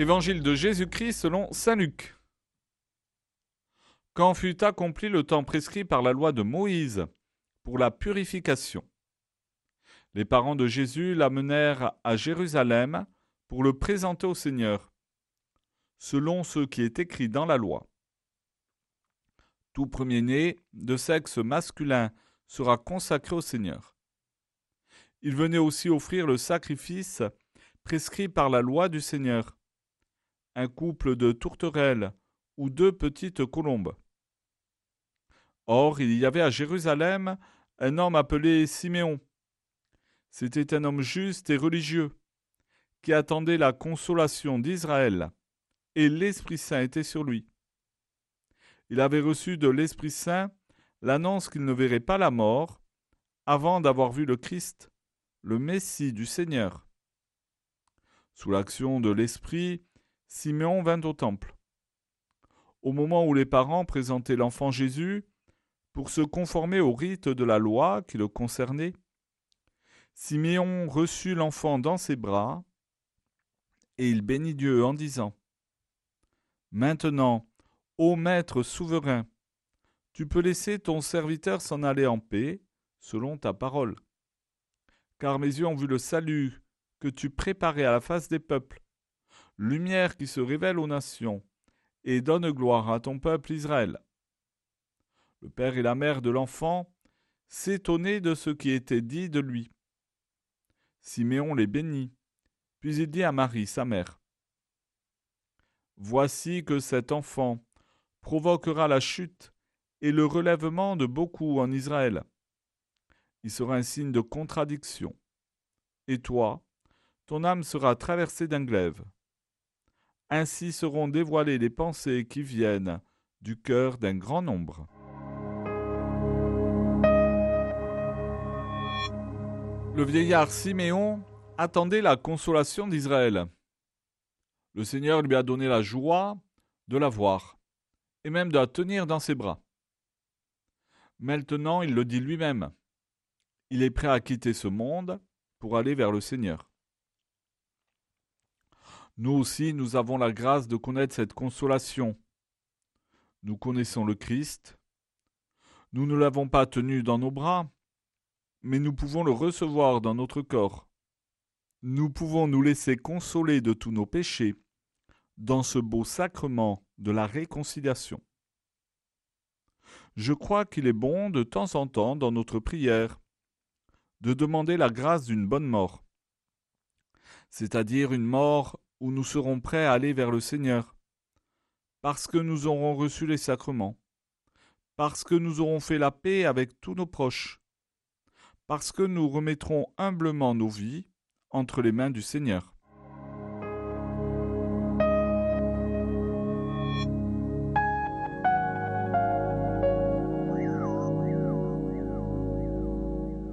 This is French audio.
Évangile de Jésus-Christ selon Saint Luc. Quand fut accompli le temps prescrit par la loi de Moïse pour la purification, les parents de Jésus l'amenèrent à Jérusalem pour le présenter au Seigneur, selon ce qui est écrit dans la loi. Tout premier-né de sexe masculin sera consacré au Seigneur. Il venait aussi offrir le sacrifice prescrit par la loi du Seigneur, un couple de tourterelles ou deux petites colombes. Or, il y avait à Jérusalem un homme appelé Siméon. C'était un homme juste et religieux, qui attendait la consolation d'Israël, et l'Esprit Saint était sur lui. Il avait reçu de l'Esprit Saint l'annonce qu'il ne verrait pas la mort avant d'avoir vu le Christ, le Messie du Seigneur. Sous l'action de l'Esprit, Siméon vint au temple. Au moment où les parents présentaient l'enfant Jésus pour se conformer au rite de la loi qui le concernait, Siméon reçut l'enfant dans ses bras et il bénit Dieu en disant Maintenant, ô Maître souverain, tu peux laisser ton serviteur s'en aller en paix, selon ta parole. Car mes yeux ont vu le salut que tu préparais à la face des peuples, lumière qui se révèle aux nations, et donne gloire à ton peuple Israël. Le père et la mère de l'enfant s'étonnaient de ce qui était dit de lui. Siméon les bénit, puis il dit à Marie, sa mère, Voici que cet enfant provoquera la chute et le relèvement de beaucoup en Israël. Il sera un signe de contradiction. Et toi, ton âme sera traversée d'un glaive. Ainsi seront dévoilées les pensées qui viennent du cœur d'un grand nombre. Le vieillard Siméon attendait la consolation d'Israël. Le Seigneur lui a donné la joie de la voir, et même de la tenir dans ses bras. Maintenant, il le dit lui-même. Il est prêt à quitter ce monde pour aller vers le Seigneur. Nous aussi, nous avons la grâce de connaître cette consolation. Nous connaissons le Christ. Nous ne l'avons pas tenu dans nos bras, mais nous pouvons le recevoir dans notre corps. Nous pouvons nous laisser consoler de tous nos péchés dans ce beau sacrement de la réconciliation je crois qu'il est bon de temps en temps dans notre prière de demander la grâce d'une bonne mort, c'est-à-dire une mort où nous serons prêts à aller vers le Seigneur, parce que nous aurons reçu les sacrements, parce que nous aurons fait la paix avec tous nos proches, parce que nous remettrons humblement nos vies entre les mains du Seigneur.